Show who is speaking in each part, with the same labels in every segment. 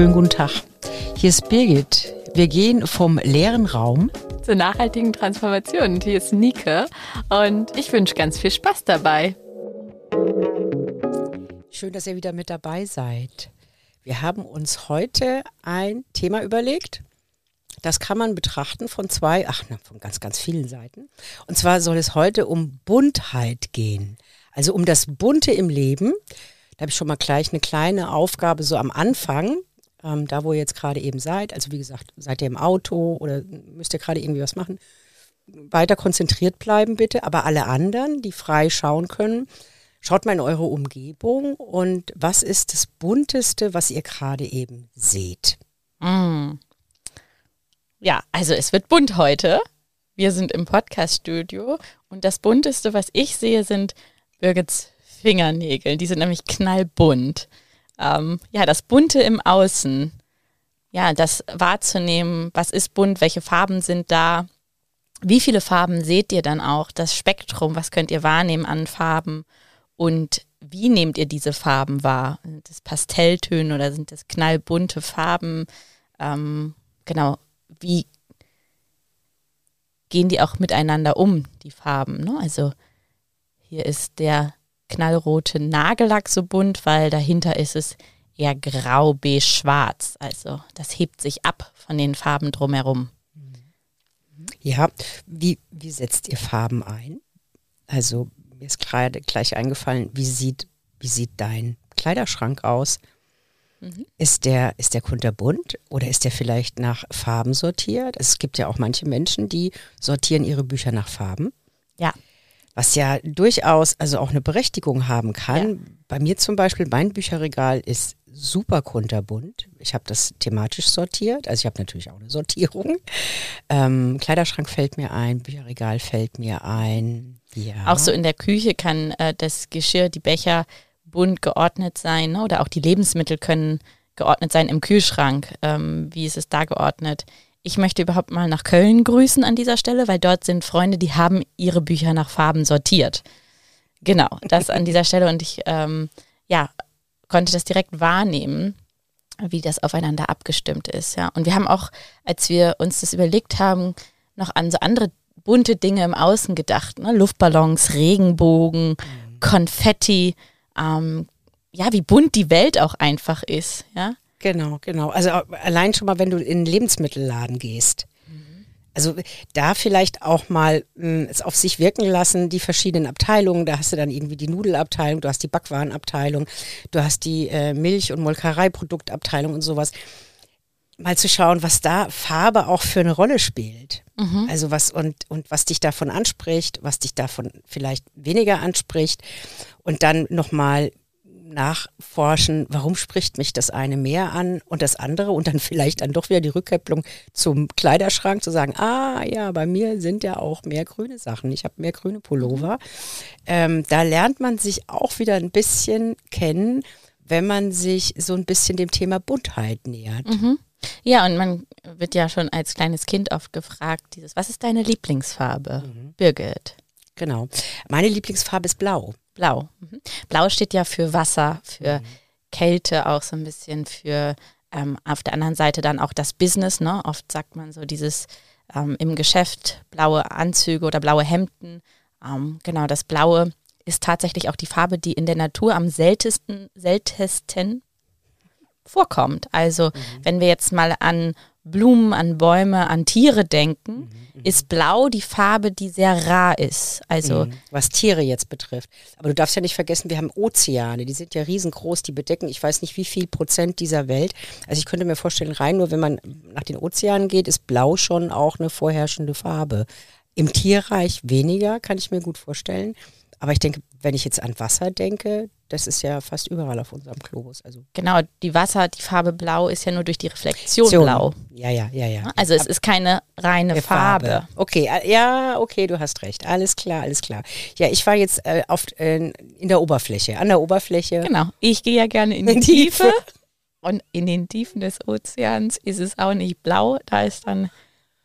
Speaker 1: Schönen guten Tag. Hier ist Birgit. Wir gehen vom leeren Raum
Speaker 2: zur nachhaltigen Transformation. Und hier ist Nike und ich wünsche ganz viel Spaß dabei.
Speaker 1: Schön, dass ihr wieder mit dabei seid. Wir haben uns heute ein Thema überlegt. Das kann man betrachten von zwei, ach, von ganz, ganz vielen Seiten. Und zwar soll es heute um Buntheit gehen. Also um das Bunte im Leben. Da habe ich schon mal gleich eine kleine Aufgabe so am Anfang, ähm, da wo ihr jetzt gerade eben seid. Also wie gesagt, seid ihr im Auto oder müsst ihr gerade irgendwie was machen. Weiter konzentriert bleiben bitte. Aber alle anderen, die frei schauen können, schaut mal in eure Umgebung und was ist das Bunteste, was ihr gerade eben seht?
Speaker 2: Mm. Ja, also es wird bunt heute. Wir sind im Podcaststudio und das Bunteste, was ich sehe, sind Birgits Fingernägel. Die sind nämlich knallbunt. Ähm, ja, das Bunte im Außen. Ja, das wahrzunehmen, was ist bunt, welche Farben sind da. Wie viele Farben seht ihr dann auch? Das Spektrum, was könnt ihr wahrnehmen an Farben? Und wie nehmt ihr diese Farben wahr? Sind das Pastelltöne oder sind das knallbunte Farben? Ähm, genau, wie gehen die auch miteinander um, die Farben? Ne? Also hier ist der knallrote Nagellack so bunt, weil dahinter ist es eher grau, beige, schwarz. Also das hebt sich ab von den Farben drumherum.
Speaker 1: Ja, wie, wie setzt ihr Farben ein? Also mir ist gerade gleich eingefallen, wie sieht, wie sieht dein Kleiderschrank aus? Mhm. Ist der, ist der kunterbunt oder ist der vielleicht nach Farben sortiert? Es gibt ja auch manche Menschen, die sortieren ihre Bücher nach Farben.
Speaker 2: Ja
Speaker 1: was ja durchaus also auch eine Berechtigung haben kann. Ja. Bei mir zum Beispiel, mein Bücherregal ist super kunterbunt. Ich habe das thematisch sortiert. Also ich habe natürlich auch eine Sortierung. Ähm, Kleiderschrank fällt mir ein, Bücherregal fällt mir ein.
Speaker 2: Ja. Auch so in der Küche kann äh, das Geschirr, die Becher bunt geordnet sein ne? oder auch die Lebensmittel können geordnet sein im Kühlschrank. Ähm, wie ist es da geordnet? Ich möchte überhaupt mal nach Köln grüßen an dieser Stelle, weil dort sind Freunde, die haben ihre Bücher nach Farben sortiert. Genau, das an dieser Stelle. Und ich, ähm, ja, konnte das direkt wahrnehmen, wie das aufeinander abgestimmt ist. Ja. Und wir haben auch, als wir uns das überlegt haben, noch an so andere bunte Dinge im Außen gedacht. Ne? Luftballons, Regenbogen, mhm. Konfetti. Ähm, ja, wie bunt die Welt auch einfach ist. Ja.
Speaker 1: Genau, genau. Also allein schon mal, wenn du in den Lebensmittelladen gehst. Also da vielleicht auch mal mh, hm, es auf sich wirken lassen, die verschiedenen Abteilungen. Da hast du dann irgendwie die Nudelabteilung, du hast die Backwarenabteilung, du hast die äh, Milch- und Molkereiproduktabteilung und sowas. Mal zu schauen, was da Farbe auch für eine Rolle spielt. Mhm. Also was und, und was dich davon anspricht, was dich davon vielleicht weniger anspricht. Und dann nochmal nachforschen, warum spricht mich das eine mehr an und das andere und dann vielleicht dann doch wieder die Rückkopplung zum Kleiderschrank zu sagen, ah ja, bei mir sind ja auch mehr grüne Sachen, ich habe mehr grüne Pullover. Ähm, da lernt man sich auch wieder ein bisschen kennen, wenn man sich so ein bisschen dem Thema Buntheit nähert.
Speaker 2: Mhm. Ja, und man wird ja schon als kleines Kind oft gefragt, dieses, was ist deine Lieblingsfarbe? Mhm. Birgit.
Speaker 1: Genau. Meine Lieblingsfarbe ist blau.
Speaker 2: Blau. Mhm. Blau steht ja für Wasser, für mhm. Kälte auch so ein bisschen, für ähm, auf der anderen Seite dann auch das Business. Ne? Oft sagt man so dieses ähm, im Geschäft blaue Anzüge oder blaue Hemden. Ähm, genau, das Blaue ist tatsächlich auch die Farbe, die in der Natur am seltensten, seltensten vorkommt. Also mhm. wenn wir jetzt mal an Blumen, an Bäume, an Tiere denken, mhm, mhm, ist Blau die Farbe, die sehr rar ist. Also
Speaker 1: mhm, was Tiere jetzt betrifft. Aber du darfst ja nicht vergessen, wir haben Ozeane, die sind ja riesengroß, die bedecken, ich weiß nicht wie viel Prozent dieser Welt. Also ich könnte mir vorstellen, rein nur wenn man nach den Ozeanen geht, ist Blau schon auch eine vorherrschende Farbe. Im Tierreich weniger, kann ich mir gut vorstellen. Aber ich denke, wenn ich jetzt an Wasser denke, das ist ja fast überall auf unserem Globus. Also
Speaker 2: genau, die Wasser, die Farbe Blau ist ja nur durch die Reflexion Aktion. blau.
Speaker 1: Ja, ja, ja, ja.
Speaker 2: Also es ist keine reine Farbe. Farbe.
Speaker 1: Okay, äh, ja, okay, du hast recht. Alles klar, alles klar. Ja, ich war jetzt äh, auf, äh, in der Oberfläche, an der Oberfläche.
Speaker 2: Genau, ich gehe ja gerne in die Tiefe. Und in den Tiefen des Ozeans ist es auch nicht blau, da ist dann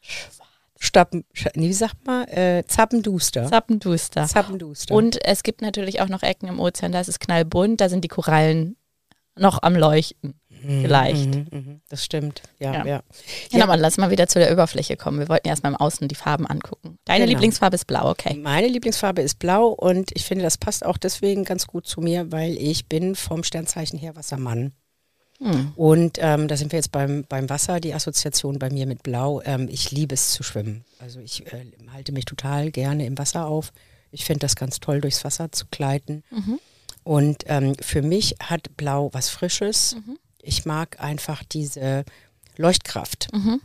Speaker 2: schwarz.
Speaker 1: Stappen, wie sagt man, äh, Zappenduster.
Speaker 2: Zappenduster.
Speaker 1: Zappenduster.
Speaker 2: Und es gibt natürlich auch noch Ecken im Ozean, da ist es knallbunt, da sind die Korallen noch am Leuchten.
Speaker 1: Mhm,
Speaker 2: vielleicht.
Speaker 1: mhm, mhm. Das stimmt, ja,
Speaker 2: Ja.
Speaker 1: ja.
Speaker 2: Ja, aber lass mal wieder zu der Oberfläche kommen. Wir wollten erstmal im Außen die Farben angucken. Deine
Speaker 1: Genau.
Speaker 2: Lieblingsfarbe ist blau, okay.
Speaker 1: Meine Lieblingsfarbe ist blau und ich finde, das passt auch deswegen ganz gut zu mir, weil ich bin vom Sternzeichen her Wassermann.
Speaker 2: Hm.
Speaker 1: Und ähm, da sind wir jetzt beim, beim Wasser, die Assoziation bei mir mit Blau. Ähm, ich liebe es zu schwimmen. Also ich äh, halte mich total gerne im Wasser auf. Ich finde das ganz toll, durchs Wasser zu gleiten.
Speaker 2: Mhm.
Speaker 1: Und ähm, für mich hat Blau was Frisches.
Speaker 2: Mhm.
Speaker 1: Ich mag einfach diese Leuchtkraft.
Speaker 2: Mhm.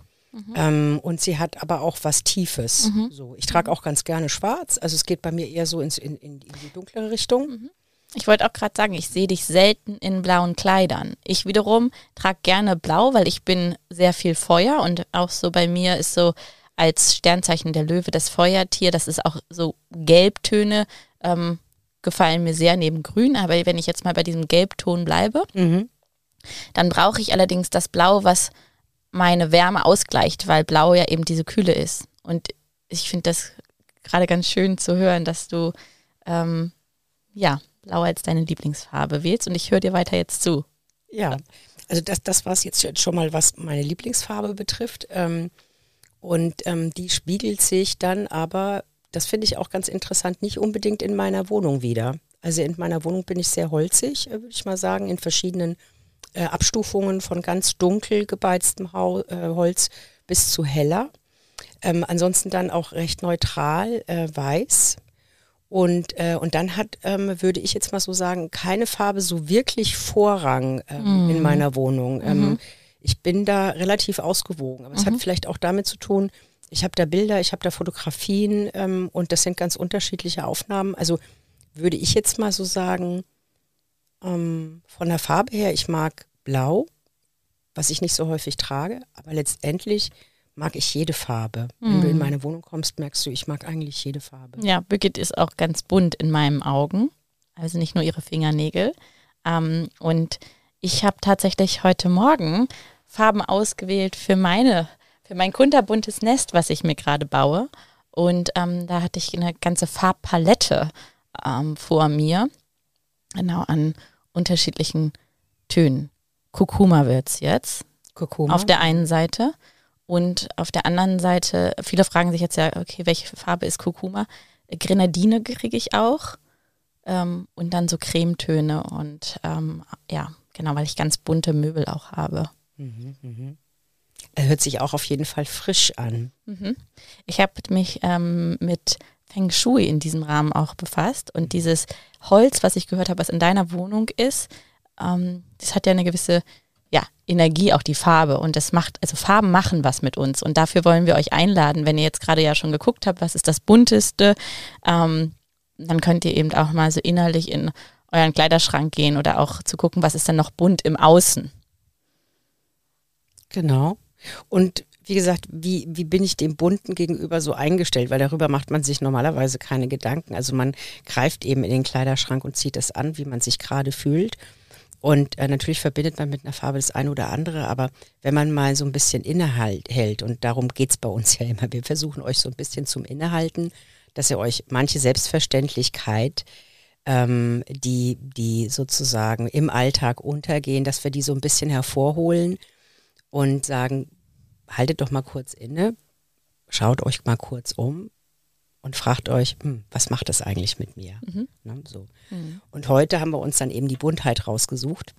Speaker 1: Ähm, und sie hat aber auch was Tiefes.
Speaker 2: Mhm.
Speaker 1: So, ich trage auch ganz gerne schwarz. Also es geht bei mir eher so ins, in, in, in die dunklere Richtung.
Speaker 2: Ich wollte auch gerade sagen, ich sehe dich selten in blauen Kleidern. Ich wiederum trage gerne blau, weil ich bin sehr viel Feuer und auch so bei mir ist so als Sternzeichen der Löwe das Feuertier, das ist auch so Gelbtöne, ähm, gefallen mir sehr neben Grün, aber wenn ich jetzt mal bei diesem Gelbton bleibe,
Speaker 1: Mhm.
Speaker 2: dann brauche ich allerdings das Blau, was meine Wärme ausgleicht, weil Blau ja eben diese Kühle ist. Und ich finde das gerade ganz schön zu hören, dass du ähm, ja Blau als deine Lieblingsfarbe wählst. Und ich höre dir weiter jetzt zu.
Speaker 1: Ja, also das, das war es jetzt schon mal, was meine Lieblingsfarbe betrifft. Ähm, und ähm, die spiegelt sich dann aber, das finde ich auch ganz interessant, nicht unbedingt in meiner Wohnung wieder. Also in meiner Wohnung bin ich sehr holzig, äh, würde ich mal sagen, in verschiedenen äh, Abstufungen von ganz dunkel gebeiztem Hau äh, Holz bis zu heller. Ähm, ansonsten dann auch recht neutral, äh, weiß. Und, äh, und dann hat, ähm, würde ich jetzt mal so sagen, keine Farbe so wirklich Vorrang ähm, in meiner Wohnung. Ähm, ich bin da relativ ausgewogen. Aber es hat vielleicht auch damit zu tun, ich habe da Bilder, ich habe da Fotografien ähm, und das sind ganz unterschiedliche Aufnahmen. Also würde ich jetzt mal so sagen, ähm, von der Farbe her, ich mag blau, was ich nicht so häufig trage, aber letztendlich mag ich jede Farbe. Wenn du in meine Wohnung kommst, merkst du, ich mag eigentlich jede Farbe.
Speaker 2: Ja, Birgit ist auch ganz bunt in meinen Augen. Also nicht nur ihre Fingernägel. Ähm, und ich habe tatsächlich heute Morgen Farben ausgewählt für meine, für mein kunterbuntes Nest, was ich mir gerade baue. Und ähm, da hatte ich eine ganze Farbpalette ähm, vor mir. Genau an unterschiedlichen Tönen. Kurkuma wird's jetzt
Speaker 1: Kurkuma.
Speaker 2: auf der einen Seite. Und auf der anderen Seite, viele fragen sich jetzt ja, okay, welche Farbe ist Kurkuma? Grenadine kriege ich auch. Ähm, und dann so Cremetöne und ähm, ja, genau, weil ich ganz bunte Möbel auch habe.
Speaker 1: Mhm. Er hört sich auch auf jeden Fall frisch an.
Speaker 2: Mhm. Ich habe mich ähm, mit Feng Shui in diesem Rahmen auch befasst und dieses Holz, was ich gehört habe, was in deiner Wohnung ist, ähm, das hat ja eine gewisse Energie, auch die Farbe und das macht, also Farben machen was mit uns und dafür wollen wir euch einladen, wenn ihr jetzt gerade ja schon geguckt habt, was ist das bunteste, ähm, dann könnt ihr eben auch mal so innerlich in euren Kleiderschrank gehen oder auch zu gucken, was ist denn noch bunt im Außen.
Speaker 1: Genau. Und wie gesagt, wie, wie bin ich dem Bunten gegenüber so eingestellt? Weil darüber macht man sich normalerweise keine Gedanken. Also man greift eben in den Kleiderschrank und zieht es an, wie man sich gerade fühlt. Und äh, natürlich verbindet man mit einer Farbe das eine oder andere, aber wenn man mal so ein bisschen innehält, und darum geht's bei uns ja immer, wir versuchen euch so ein bisschen zum Innehalten, dass ihr euch manche Selbstverständlichkeit, ähm, die, die sozusagen im Alltag untergehen, dass wir die so ein bisschen hervorholen und sagen, haltet doch mal kurz inne, schaut euch mal kurz um und fragt euch, hm, was macht das eigentlich mit mir?
Speaker 2: Mhm.
Speaker 1: Ne, so. Und heute haben wir uns dann eben die Buntheit rausgesucht,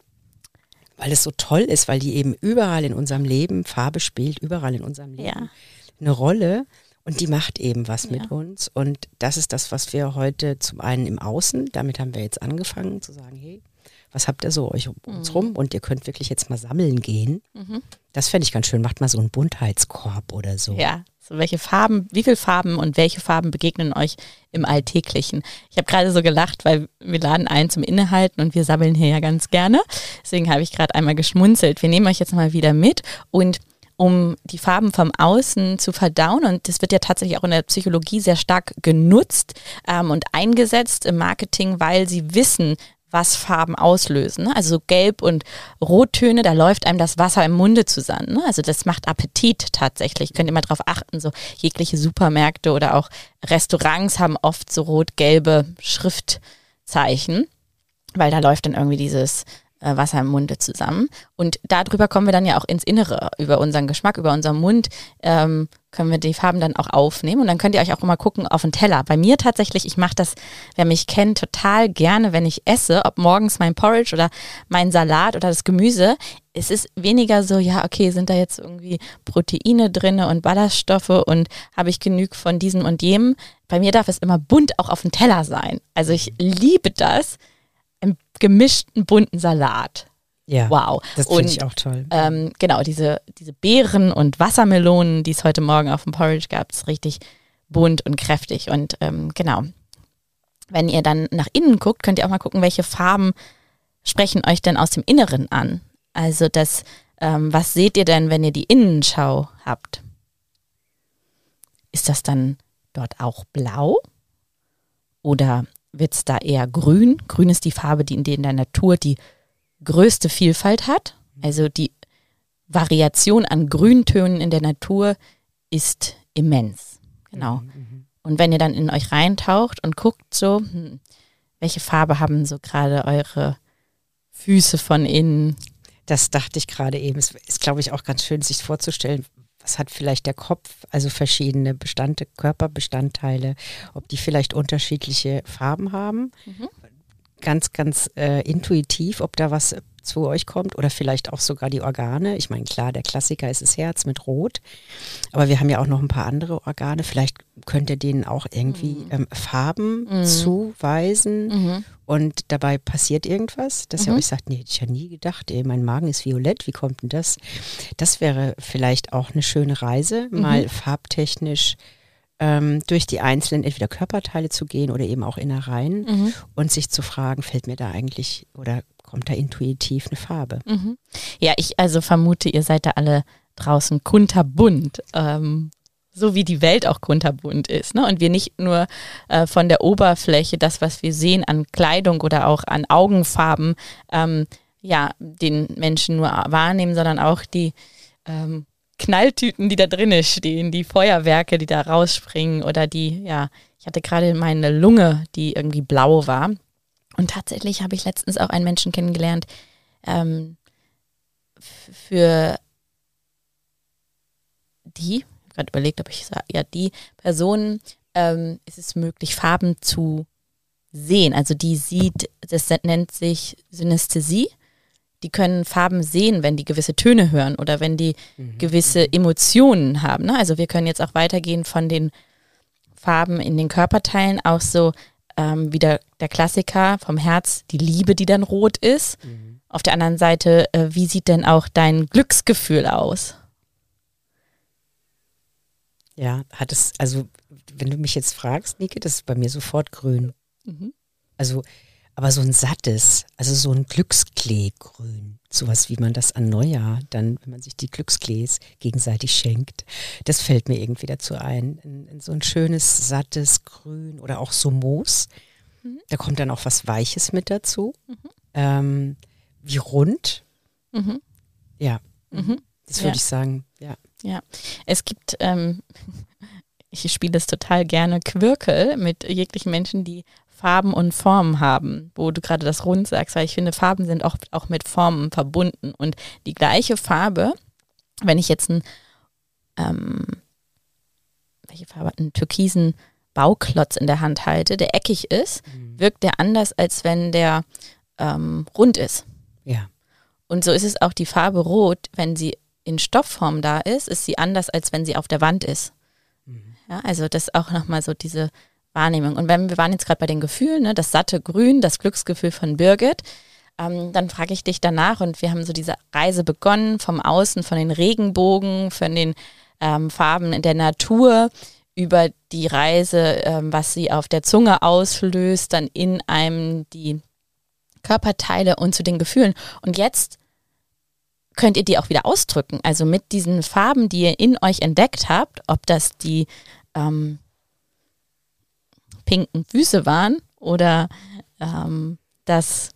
Speaker 1: weil es so toll ist, weil die eben überall in unserem Leben, Farbe spielt überall in unserem Leben
Speaker 2: Ja.
Speaker 1: eine Rolle und die macht eben was
Speaker 2: Ja.
Speaker 1: mit uns. Und das ist das, was wir heute zum einen im Außen, damit haben wir jetzt angefangen zu sagen, hey, was habt ihr so euch um uns rum? Und ihr könnt wirklich jetzt mal sammeln gehen.
Speaker 2: Mhm.
Speaker 1: Das fände ich ganz schön. Macht mal so einen Buntheitskorb oder so.
Speaker 2: Ja, so welche Farben, wie viele Farben und welche Farben begegnen euch im Alltäglichen? Ich habe gerade so gelacht, weil wir laden ein zum Innehalten und wir sammeln hier ja ganz gerne. Deswegen habe ich gerade einmal geschmunzelt. Wir nehmen euch jetzt mal wieder mit und um die Farben vom Außen zu verdauen. Und das wird ja tatsächlich auch in der Psychologie sehr stark genutzt ähm, und eingesetzt im Marketing, weil sie wissen, was Farben auslösen. ne? Also so Gelb- und Rottöne, da läuft einem das Wasser im Munde zusammen. ne? Also das macht Appetit tatsächlich. Könnt ihr mal drauf achten, so jegliche Supermärkte oder auch Restaurants haben oft so rot-gelbe Schriftzeichen, weil da läuft dann irgendwie dieses Wasser im Munde zusammen. Und darüber kommen wir dann ja auch ins Innere, über unseren Geschmack, über unseren Mund. Ähm, können wir die Farben dann auch aufnehmen und dann könnt ihr euch auch immer gucken auf den Teller. Bei mir tatsächlich, ich mache das, wer mich kennt, total gerne, wenn ich esse, ob morgens mein Porridge oder mein Salat oder das Gemüse. Es ist weniger so, ja, okay, sind da jetzt irgendwie Proteine drin und Ballaststoffe und habe ich genug von diesem und jenem. Bei mir darf es immer bunt auch auf dem Teller sein. Also ich liebe das, gemischten bunten Salat.
Speaker 1: Ja.
Speaker 2: Wow.
Speaker 1: Das finde ich auch toll.
Speaker 2: Ähm, genau, diese, diese Beeren und Wassermelonen, die es heute Morgen auf dem Porridge gab, ist richtig bunt und kräftig. Und ähm, genau, wenn ihr dann nach innen guckt, könnt ihr auch mal gucken, welche Farben sprechen euch denn aus dem Inneren an. Also das, ähm, was seht ihr denn, wenn ihr die Innenschau habt? Ist das dann dort auch blau? Oder wird es da eher grün? Grün ist die Farbe, die in der Natur die größte Vielfalt hat. Also die Variation an Grüntönen in der Natur ist immens. Genau. Und wenn ihr dann in euch reintaucht und guckt so, hm, welche Farbe haben so gerade eure Füße von innen?
Speaker 1: Das dachte ich gerade eben. Es ist, glaube ich, auch ganz schön, sich vorzustellen, was hat vielleicht der Kopf, also verschiedene Bestandte, Körperbestandteile, ob die vielleicht unterschiedliche Farben haben. Mhm ganz, ganz äh, intuitiv, ob da was zu euch kommt oder vielleicht auch sogar die Organe. Ich meine, klar, der Klassiker ist das Herz mit Rot, aber wir haben ja auch noch ein paar andere Organe. Vielleicht könnt ihr denen auch irgendwie mhm. ähm, Farben mhm. zuweisen mhm. und dabei passiert irgendwas, dass ihr mhm. euch sagt, nee, hätte ich ja nie gedacht, ey, mein Magen ist violett, wie kommt denn das? Das wäre vielleicht auch eine schöne Reise, mhm. mal farbtechnisch ähm, durch die einzelnen entweder Körperteile zu gehen oder eben auch Innereien mhm. und sich zu fragen, fällt mir da eigentlich oder kommt da intuitiv eine Farbe?
Speaker 2: Mhm. Ja, ich also vermute, ihr seid da alle draußen kunterbunt. Ähm, so wie die Welt auch kunterbunt ist. Ne? Und wir nicht nur äh, von der Oberfläche, das, was wir sehen an Kleidung oder auch an Augenfarben, ähm, ja, den Menschen nur wahrnehmen, sondern auch die ähm, Knalltüten, die da drinnen stehen, die Feuerwerke, die da rausspringen oder die, ja, ich hatte gerade meine Lunge, die irgendwie blau war. Und tatsächlich habe ich letztens auch einen Menschen kennengelernt, ähm, für die, ich habe gerade überlegt, ob ich sage, ja, die Person ähm, ist es möglich, Farben zu sehen. Also die sieht, das nennt sich Synästhesie die können Farben sehen, wenn die gewisse Töne hören oder wenn die mhm. gewisse. Emotionen haben. Ne? Also wir können jetzt auch weitergehen von den Farben in den Körperteilen, auch so ähm, wie der, der, Klassiker vom Herz, die Liebe, die dann rot ist. Mhm. Auf der anderen Seite, äh, wie sieht denn auch dein Glücksgefühl aus?
Speaker 1: Ja, hat es, also wenn du mich jetzt fragst, Nike, das ist bei mir sofort grün. Mhm. Also aber so ein sattes, also so ein Glückskleegrün, sowas wie man das an Neujahr dann, wenn man sich die Glücksklees gegenseitig schenkt, das fällt mir irgendwie dazu ein. In, in so ein schönes, sattes Grün oder auch so Moos. Mhm. Da kommt dann auch was Weiches mit dazu. Mhm. Ähm, wie rund. Mhm. Ja, mhm. das würde ja. ich sagen, ja.
Speaker 2: Ja, es gibt, ähm, ich spiele das total gerne, Quirkel mit jeglichen Menschen, die Farben und Formen haben, wo du gerade das Rund sagst, weil ich finde, Farben sind auch, auch mit Formen verbunden. Und die gleiche Farbe, wenn ich jetzt einen, ähm, welche Farbe, einen türkisen Bauklotz in der Hand halte, der eckig ist, mhm. wirkt der anders, als wenn der ähm, rund ist.
Speaker 1: Ja.
Speaker 2: Und so ist es auch die Farbe Rot, wenn sie in Stoffform da ist, ist sie anders, als wenn sie auf der Wand ist. Mhm. Ja, also das ist auch nochmal so diese Wahrnehmung. Und wenn wir waren jetzt gerade bei den Gefühlen, ne, das satte Grün, das Glücksgefühl von Birgit, ähm, dann frage ich dich danach und wir haben so diese Reise begonnen vom Außen, von den Regenbogen, von den ähm, Farben in der Natur über die Reise, ähm, was sie auf der Zunge auslöst, dann in einem die Körperteile und zu den Gefühlen. Und jetzt könnt ihr die auch wieder ausdrücken. Also mit diesen Farben, die ihr in euch entdeckt habt, ob das die ähm, pinken Füße waren oder ähm, das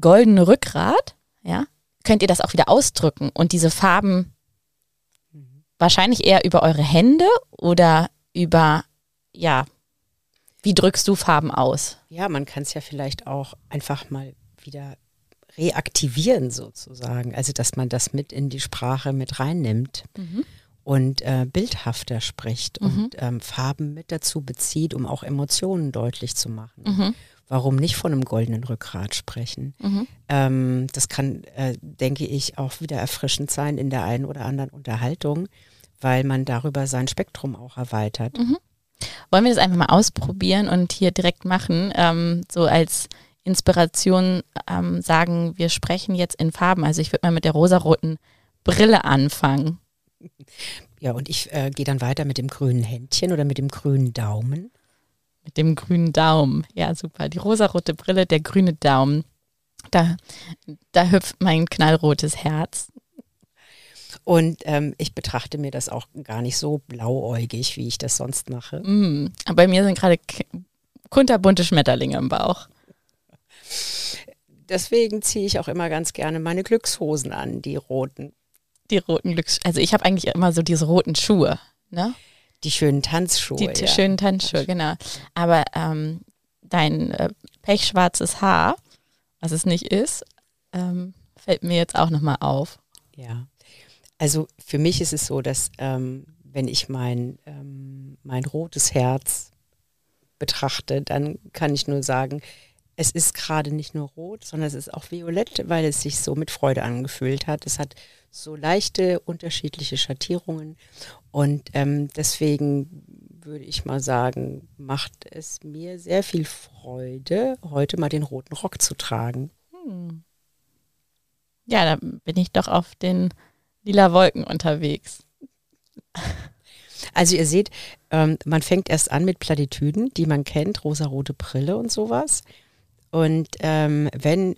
Speaker 2: goldene Rückgrat, ja, könnt ihr das auch wieder ausdrücken und diese Farben wahrscheinlich eher über eure Hände oder über, ja, wie drückst du Farben aus?
Speaker 1: Ja, man kann es ja vielleicht auch einfach mal wieder reaktivieren sozusagen. Also dass man das mit in die Sprache mit reinnimmt mhm. Und äh, bildhafter spricht mhm. und ähm, Farben mit dazu bezieht, um auch Emotionen deutlich zu machen. Mhm. Warum nicht von einem goldenen Rückgrat sprechen? Mhm. Ähm, das kann, äh, denke ich, auch wieder erfrischend sein in der einen oder anderen Unterhaltung, weil man darüber sein Spektrum auch erweitert.
Speaker 2: Mhm. Wollen wir das einfach mal ausprobieren und hier direkt machen, ähm, so als Inspiration ähm, sagen, wir sprechen jetzt in Farben. Also ich würde mal mit der rosaroten Brille anfangen.
Speaker 1: Ja, und ich äh, gehe dann weiter mit dem grünen Händchen oder mit dem grünen Daumen.
Speaker 2: Mit dem grünen Daumen. Ja, super. Die rosarote Brille, der grüne Daumen. Da, da hüpft mein knallrotes Herz.
Speaker 1: Und ähm, ich betrachte mir das auch gar nicht so blauäugig, wie ich das sonst mache.
Speaker 2: Mm, bei mir sind gerade kunterbunte Schmetterlinge im Bauch.
Speaker 1: Deswegen ziehe ich auch immer ganz gerne meine Glückshosen an, die roten.
Speaker 2: Die roten Glücks... Also ich habe eigentlich immer so diese roten Schuhe, ne?
Speaker 1: Die schönen Tanzschuhe.
Speaker 2: Die ja. schönen Tanzschuhe, genau. Aber ähm, dein äh, pechschwarzes Haar, was es nicht ist, ähm, fällt mir jetzt auch nochmal auf.
Speaker 1: Ja. Also für mich ist es so, dass ähm, wenn ich mein, ähm, mein rotes Herz betrachte, dann kann ich nur sagen, es ist gerade nicht nur rot, sondern es ist auch violett, weil es sich so mit Freude angefühlt hat. Es hat so leichte unterschiedliche Schattierungen und ähm, deswegen würde ich mal sagen, macht es mir sehr viel Freude, heute mal den roten Rock zu tragen. Hm.
Speaker 2: Ja, da bin ich doch auf den lila Wolken unterwegs.
Speaker 1: Also ihr seht, ähm, man fängt erst an mit Plattitüden, die man kennt, rosarote Brille und sowas. Und ähm, wenn,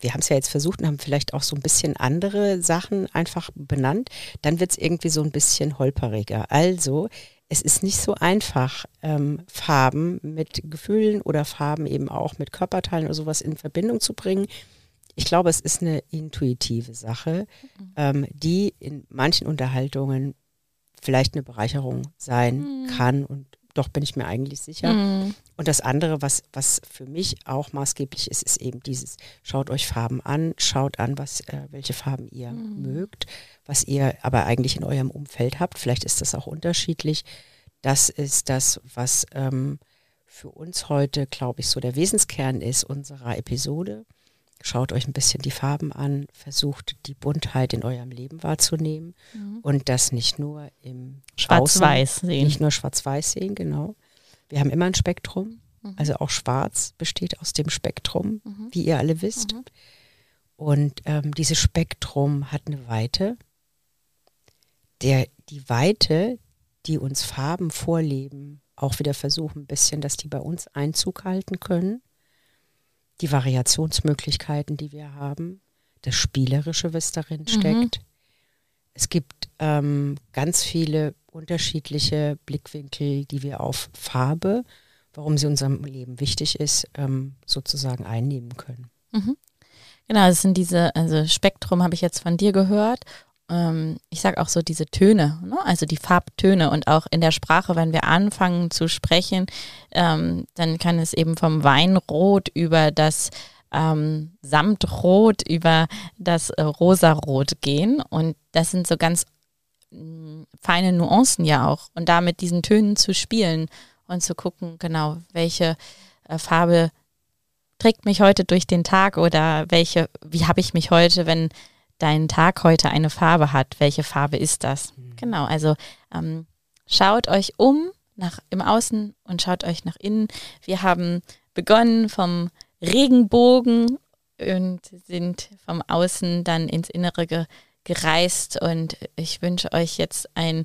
Speaker 1: wir haben es ja jetzt versucht und haben vielleicht auch so ein bisschen andere Sachen einfach benannt, dann wird es irgendwie so ein bisschen holperiger. Also es ist nicht so einfach, ähm, Farben mit Gefühlen oder Farben eben auch mit Körperteilen oder sowas in Verbindung zu bringen. Ich glaube, es ist eine intuitive Sache, mhm. ähm, die in manchen Unterhaltungen vielleicht eine Bereicherung sein mhm. kann und doch bin ich mir eigentlich sicher. Mhm. Und das andere, was, was für mich auch maßgeblich ist, ist eben dieses, schaut euch Farben an, schaut an, was, äh, welche Farben ihr mhm. mögt, was ihr aber eigentlich in eurem Umfeld habt. Vielleicht ist das auch unterschiedlich. Das ist das, was ähm, für uns heute, glaube ich, so der Wesenskern ist unserer Episode. Schaut euch ein bisschen die Farben an, versucht die Buntheit in eurem Leben wahrzunehmen mhm. und das nicht nur im
Speaker 2: Schwarz-Weiß sehen.
Speaker 1: Nicht nur Schwarz-Weiß sehen, genau. Wir haben immer ein Spektrum, mhm. also auch Schwarz besteht aus dem Spektrum, mhm. wie ihr alle wisst. Mhm. Und ähm, dieses Spektrum hat eine Weite. Der, die Weite, die uns Farben vorleben, auch wieder versuchen ein bisschen, dass die bei uns Einzug halten können die Variationsmöglichkeiten, die wir haben, das Spielerische, was darin mhm. steckt. Es gibt ähm, ganz viele unterschiedliche Blickwinkel, die wir auf Farbe, warum sie unserem Leben wichtig ist, ähm, sozusagen einnehmen können.
Speaker 2: Mhm. Genau, es sind diese, also Spektrum habe ich jetzt von dir gehört ähm, ich sage auch so diese Töne, ne? also die Farbtöne und auch in der Sprache, wenn wir anfangen zu sprechen, ähm, dann kann es eben vom Weinrot über das ähm, Samtrot über das äh, Rosarot gehen und das sind so ganz mh, mm, feine Nuancen ja auch und da mit diesen Tönen zu spielen und zu gucken, genau, welche äh, Farbe trägt mich heute durch den Tag oder welche, wie habe ich mich heute, wenn dein Tag heute eine Farbe hat, welche Farbe ist das? Mhm. Genau, also ähm, schaut euch um nach im Außen und schaut euch nach innen. Wir haben begonnen vom Regenbogen und sind vom Außen dann ins Innere ge gereist und ich wünsche euch jetzt ein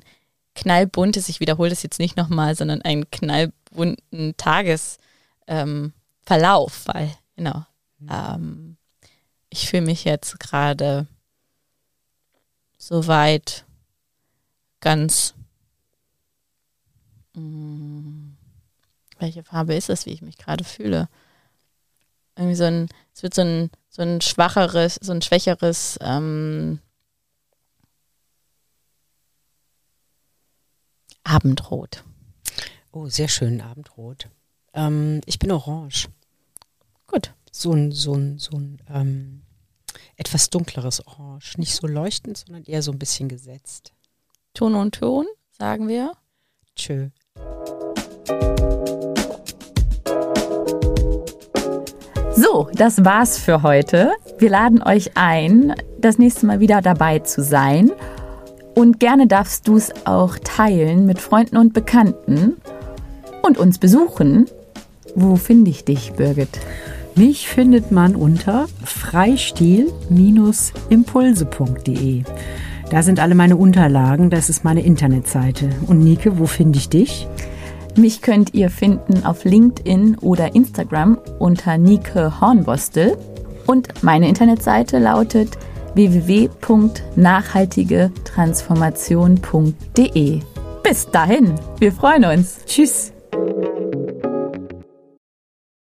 Speaker 2: knallbuntes, ich wiederhole das jetzt nicht nochmal, sondern einen knallbunten Tagesverlauf, ähm, weil, genau, mhm. ähm, ich fühle mich jetzt gerade soweit ganz. Mh, mm, welche Farbe ist es, wie ich mich gerade fühle? Irgendwie so ein, es wird so ein, so ein schwacheres, so ein schwächeres, ähm, Abendrot.
Speaker 1: Oh, sehr schön, Abendrot. Ähm, ich bin orange.
Speaker 2: Gut.
Speaker 1: so ein, so ein, so ein ähm, etwas dunkleres Orange. Nicht so leuchtend, sondern eher so ein bisschen gesetzt.
Speaker 2: Ton und Ton, sagen wir.
Speaker 1: Tschö.
Speaker 2: So, das war's für heute. Wir laden euch ein, das nächste Mal wieder dabei zu sein. Und gerne darfst du es auch teilen mit Freunden und Bekannten und uns besuchen. Wo finde ich dich, Birgit?
Speaker 1: Mich findet man unter freistil-impulse.de. Da sind alle meine Unterlagen, das ist meine Internetseite. Und Nike, wo finde ich dich?
Speaker 2: Mich könnt ihr finden auf LinkedIn oder Instagram unter Nike Hornbostel. Und meine Internetseite lautet www.nachhaltigetransformation.de. Bis dahin, wir freuen uns.
Speaker 1: Tschüss.